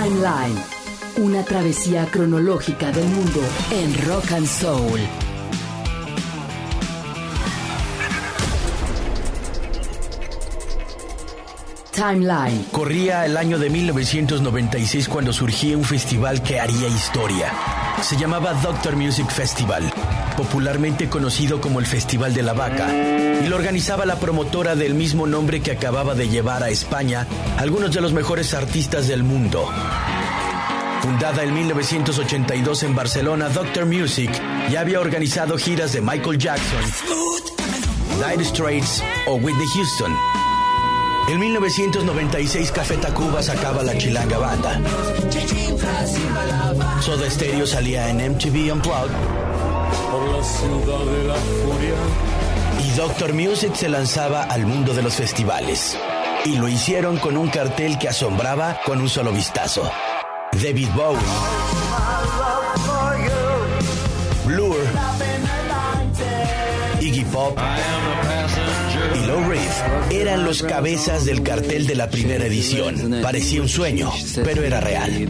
Timeline. Una travesía cronológica del mundo en rock and soul. Timeline. Corría el año de 1996 cuando surgía un festival que haría historia. Se llamaba Doctor Music Festival, popularmente conocido como el Festival de la Vaca, y lo organizaba la promotora del mismo nombre que acababa de llevar a España algunos de los mejores artistas del mundo. Fundada en 1982 en Barcelona, Doctor Music ya había organizado giras de Michael Jackson, Dire Straits o Whitney Houston. En 1996 Café Tacuba sacaba la Chilanga Banda. Soda Stereo salía en MTV Unplugged. Y Doctor Music se lanzaba al mundo de los festivales. Y lo hicieron con un cartel que asombraba con un solo vistazo. David Bowie. Blur. Iggy Pop y Lou Reed eran los cabezas del cartel de la primera edición. Parecía un sueño, pero era real.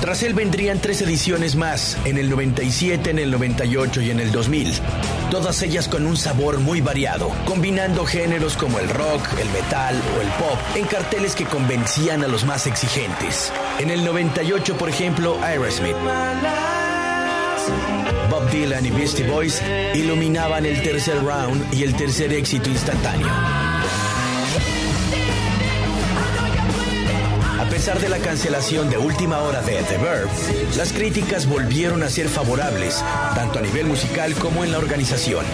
Tras él vendrían tres ediciones más, en el 97, en el 98 y en el 2000. Todas ellas con un sabor muy variado, combinando géneros como el rock, el metal o el pop en carteles que convencían a los más exigentes. En el 98, por ejemplo, Aerosmith. Bob Dylan y Beastie Boys iluminaban el tercer round y el tercer éxito instantáneo. A pesar de la cancelación de última hora de The Verb, las críticas volvieron a ser favorables, tanto a nivel musical como en la organización.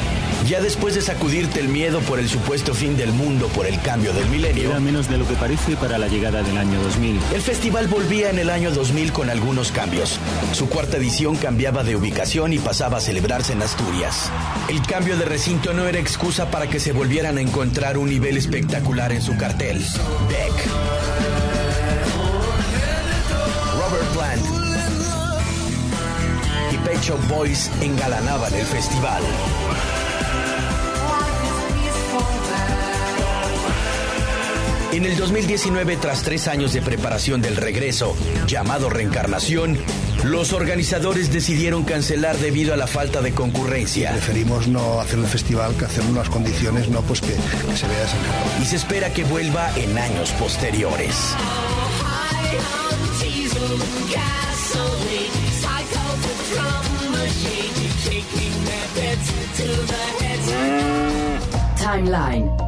Ya después de sacudirte el miedo por el supuesto fin del mundo por el cambio del milenio, Era menos de lo que parece para la llegada del año 2000. el festival volvía en el año 2000 con algunos cambios. Su cuarta edición cambiaba de ubicación y pasaba a celebrarse en Asturias. El cambio de recinto no era excusa para que se volvieran a encontrar un nivel espectacular en su cartel. Beck. Robert Plant. Y Pet Shop Boys engalanaban el festival. En el 2019, tras tres años de preparación del regreso, llamado reencarnación, los organizadores decidieron cancelar debido a la falta de concurrencia. Preferimos no hacer el festival que hacer unas condiciones no pues que, que se vea esa Y se espera que vuelva en años posteriores. Timeline.